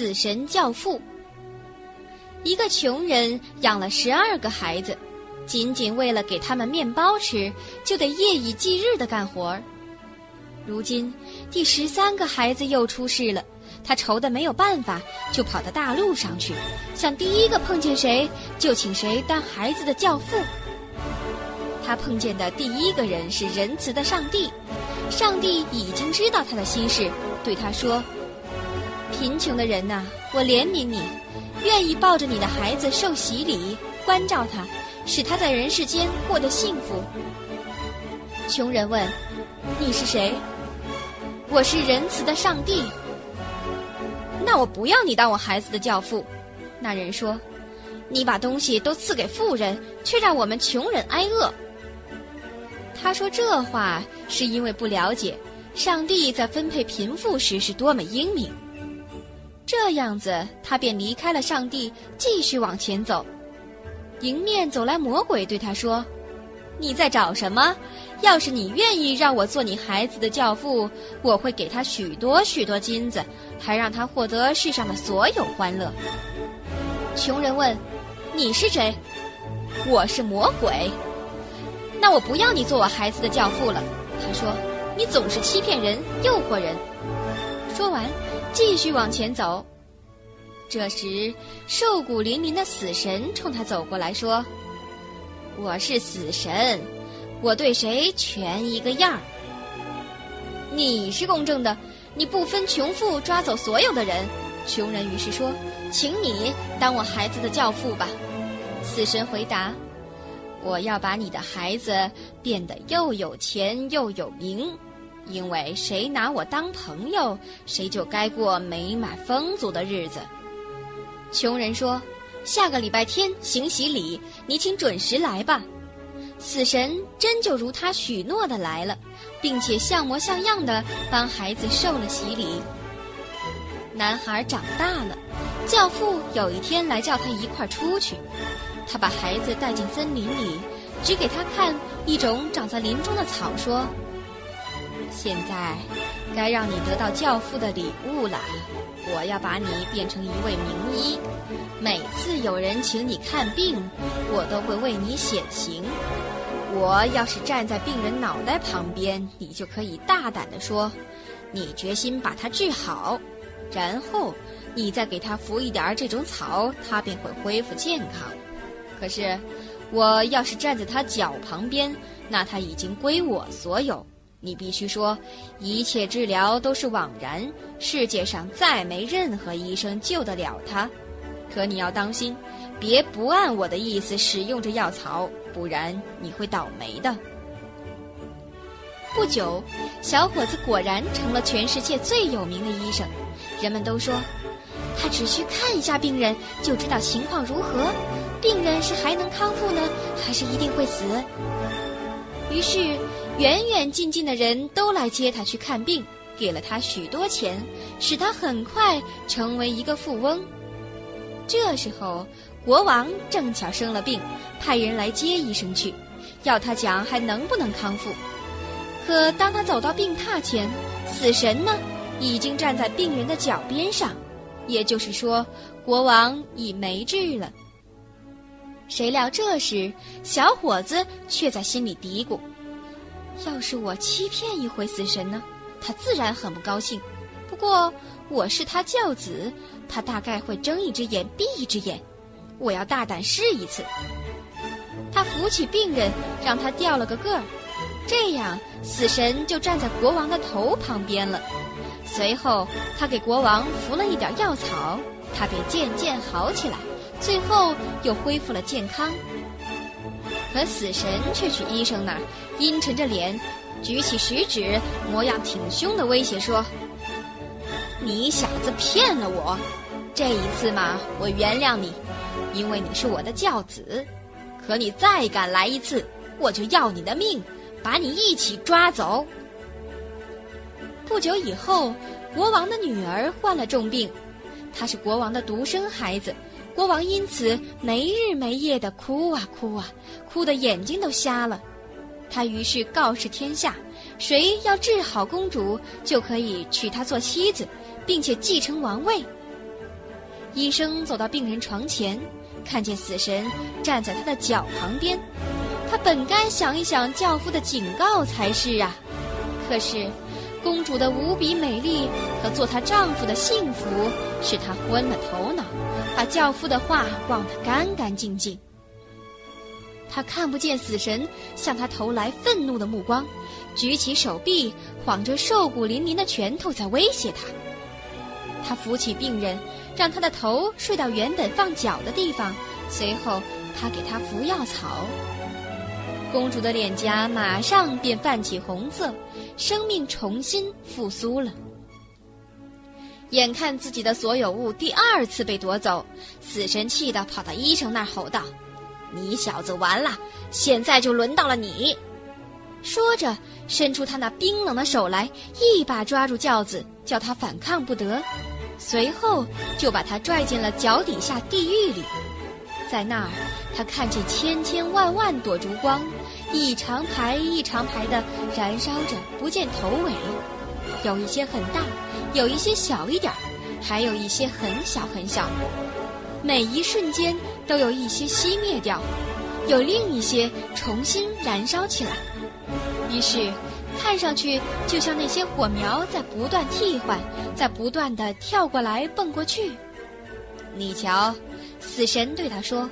死神教父。一个穷人养了十二个孩子，仅仅为了给他们面包吃，就得夜以继日的干活儿。如今第十三个孩子又出事了，他愁得没有办法，就跑到大路上去，想第一个碰见谁就请谁当孩子的教父。他碰见的第一个人是仁慈的上帝，上帝已经知道他的心事，对他说：“贫穷的人呐，我怜悯你，愿意抱着你的孩子受洗礼，关照他，使他在人世间过得幸福。”穷人问：“你是谁？”“我是仁慈的上帝。”“那我不要你当我孩子的教父。”那人说：“你把东西都赐给富人，却让我们穷人挨饿。”他说这话是因为不了解上帝在分配贫富时是多么英明。这样子，他便离开了上帝，继续往前走。迎面走来魔鬼对他说：“你在找什么？要是你愿意让我做你孩子的教父，我会给他许多许多金子，还让他获得世上的所有欢乐。”穷人问：“你是谁？”“我是魔鬼。”那我不要你做我孩子的教父了。他说：“你总是欺骗人，诱惑人。”说完，继续往前走。这时，瘦骨嶙峋的死神冲他走过来说：“我是死神，我对谁全一个样儿。你是公正的，你不分穷富抓走所有的人。”穷人于是说：“请你当我孩子的教父吧。”死神回答。我要把你的孩子变得又有钱又有名，因为谁拿我当朋友，谁就该过美满丰足的日子。穷人说：“下个礼拜天行洗礼，你请准时来吧。”死神真就如他许诺的来了，并且像模像样的帮孩子受了洗礼。男孩长大了，教父有一天来叫他一块出去。他把孩子带进森林里，指给他看一种长在林中的草，说：“现在该让你得到教父的礼物了。我要把你变成一位名医，每次有人请你看病，我都会为你显形。我要是站在病人脑袋旁边，你就可以大胆地说，你决心把他治好，然后你再给他服一点这种草，他便会恢复健康。”可是，我要是站在他脚旁边，那他已经归我所有。你必须说，一切治疗都是枉然，世界上再没任何医生救得了他。可你要当心，别不按我的意思使用这药草，不然你会倒霉的。不久，小伙子果然成了全世界最有名的医生，人们都说。他只需看一下病人，就知道情况如何，病人是还能康复呢，还是一定会死？于是，远远近近的人都来接他去看病，给了他许多钱，使他很快成为一个富翁。这时候，国王正巧生了病，派人来接医生去，要他讲还能不能康复。可当他走到病榻前，死神呢，已经站在病人的脚边上。也就是说，国王已没治了。谁料这时，小伙子却在心里嘀咕：“要是我欺骗一回死神呢？他自然很不高兴。不过我是他教子，他大概会睁一只眼闭一只眼。我要大胆试一次。”他扶起病人，让他掉了个个儿，这样死神就站在国王的头旁边了。随后，他给国王服了一点药草，他便渐渐好起来，最后又恢复了健康。可死神却去医生那儿，阴沉着脸，举起食指，模样挺凶的威胁说：“你小子骗了我，这一次嘛，我原谅你，因为你是我的教子。可你再敢来一次，我就要你的命，把你一起抓走。”不久以后，国王的女儿患了重病，她是国王的独生孩子，国王因此没日没夜的哭啊哭啊，哭得眼睛都瞎了。他于是告示天下，谁要治好公主，就可以娶她做妻子，并且继承王位。医生走到病人床前，看见死神站在他的脚旁边。他本该想一想教夫的警告才是啊，可是，公主的无比美丽和做她丈夫的幸福使他昏了头脑，把教父的话忘得干干净净。他看不见死神向他投来愤怒的目光，举起手臂，晃着瘦骨嶙峋的拳头在威胁他。他扶起病人，让他的头睡到原本放脚的地方，随后他给他服药草。公主的脸颊马上便泛起红色，生命重新复苏了。眼看自己的所有物第二次被夺走，死神气得跑到医生那儿吼道：“你小子完了！现在就轮到了你！”说着，伸出他那冰冷的手来，一把抓住轿子，叫他反抗不得，随后就把他拽进了脚底下地狱里。在那儿，他看见千千万万朵烛光，一长排一长排的燃烧着，不见头尾。有一些很大，有一些小一点，还有一些很小很小。每一瞬间都有一些熄灭掉，有另一些重新燃烧起来。于是，看上去就像那些火苗在不断替换，在不断的跳过来蹦过去。你瞧。死神对他说：“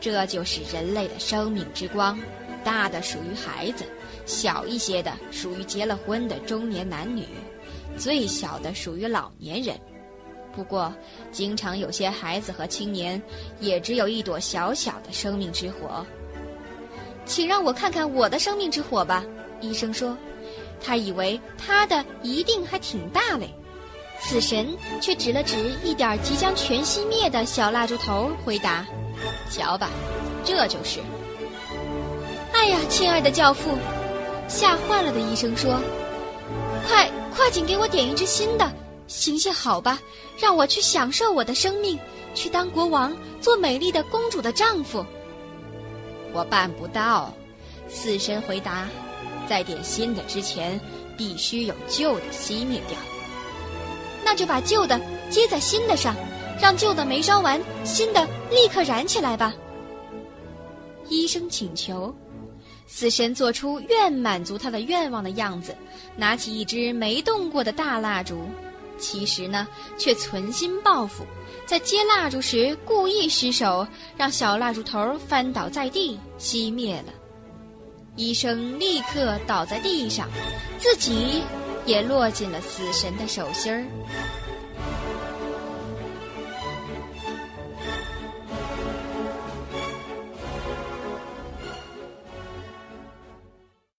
这就是人类的生命之光，大的属于孩子，小一些的属于结了婚的中年男女，最小的属于老年人。不过，经常有些孩子和青年也只有一朵小小的生命之火。请让我看看我的生命之火吧。”医生说，他以为他的一定还挺大嘞。死神却指了指一点即将全熄灭的小蜡烛头，回答：“瞧吧，这就是。”哎呀，亲爱的教父，吓坏了的医生说：“快，快紧给我点一支新的，行行好吧，让我去享受我的生命，去当国王，做美丽的公主的丈夫。”我办不到，死神回答：“在点新的之前，必须有旧的熄灭掉。”那就把旧的接在新的上，让旧的没烧完，新的立刻燃起来吧。医生请求，死神做出愿满足他的愿望的样子，拿起一支没动过的大蜡烛，其实呢，却存心报复，在接蜡烛时故意失手，让小蜡烛头翻倒在地，熄灭了。医生立刻倒在地上，自己。也落进了死神的手心儿。